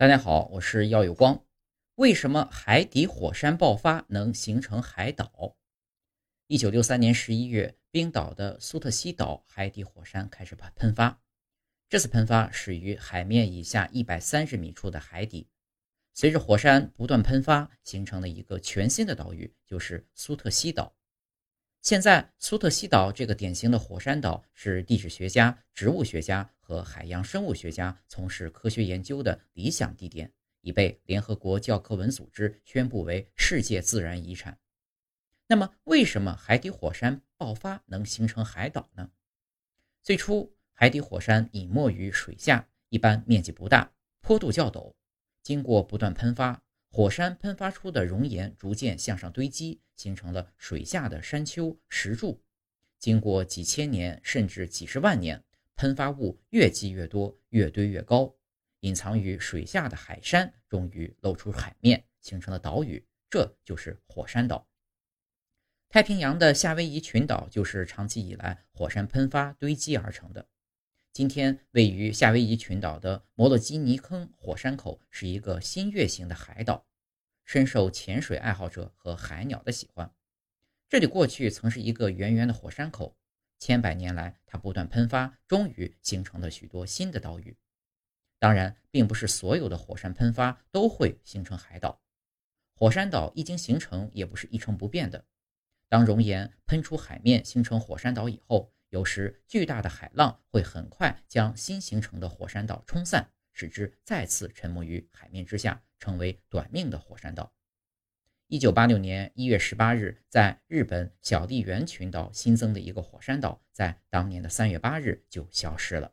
大家好，我是耀有光。为什么海底火山爆发能形成海岛？一九六三年十一月，冰岛的苏特西岛海底火山开始喷喷发。这次喷发始于海面以下一百三十米处的海底，随着火山不断喷发，形成了一个全新的岛屿，就是苏特西岛。现在，苏特西岛这个典型的火山岛是地质学家、植物学家和海洋生物学家从事科学研究的理想地点，已被联合国教科文组织宣布为世界自然遗产。那么，为什么海底火山爆发能形成海岛呢？最初，海底火山隐没于水下，一般面积不大，坡度较陡，经过不断喷发。火山喷发出的熔岩逐渐向上堆积，形成了水下的山丘、石柱。经过几千年甚至几十万年，喷发物越积越多，越堆越高。隐藏于水下的海山终于露出海面，形成了岛屿，这就是火山岛。太平洋的夏威夷群岛就是长期以来火山喷发堆积而成的。今天位于夏威夷群岛的摩洛基尼坑火山口是一个新月形的海岛，深受潜水爱好者和海鸟的喜欢。这里过去曾是一个圆圆的火山口，千百年来它不断喷发，终于形成了许多新的岛屿。当然，并不是所有的火山喷发都会形成海岛，火山岛一经形成也不是一成不变的。当熔岩喷出海面形成火山岛以后。有时，巨大的海浪会很快将新形成的火山岛冲散，使之再次沉没于海面之下，成为短命的火山岛。一九八六年一月十八日，在日本小笠原群岛新增的一个火山岛，在当年的三月八日就消失了。